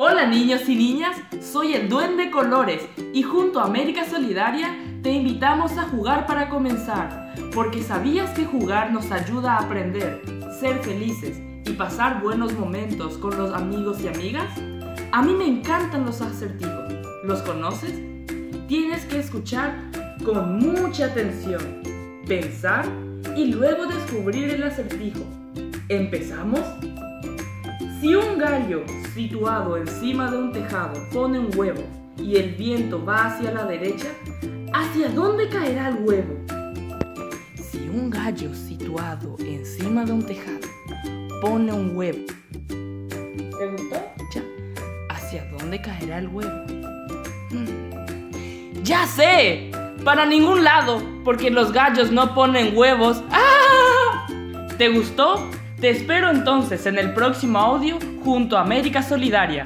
Hola niños y niñas, soy el Duende Colores y junto a América Solidaria te invitamos a jugar para comenzar, porque sabías que jugar nos ayuda a aprender, ser felices y pasar buenos momentos con los amigos y amigas. A mí me encantan los acertijos, ¿los conoces? Tienes que escuchar con mucha atención, pensar y luego descubrir el acertijo. ¿Empezamos? Si un gallo situado encima de un tejado pone un huevo y el viento va hacia la derecha, ¿hacia dónde caerá el huevo? Si un gallo situado encima de un tejado pone un huevo, ¿te gustó? ¿Hacia dónde caerá el huevo? Hmm. ¡Ya sé! Para ningún lado, porque los gallos no ponen huevos. ¡Ah! ¿Te gustó? Te espero entonces en el próximo audio junto a América Solidaria.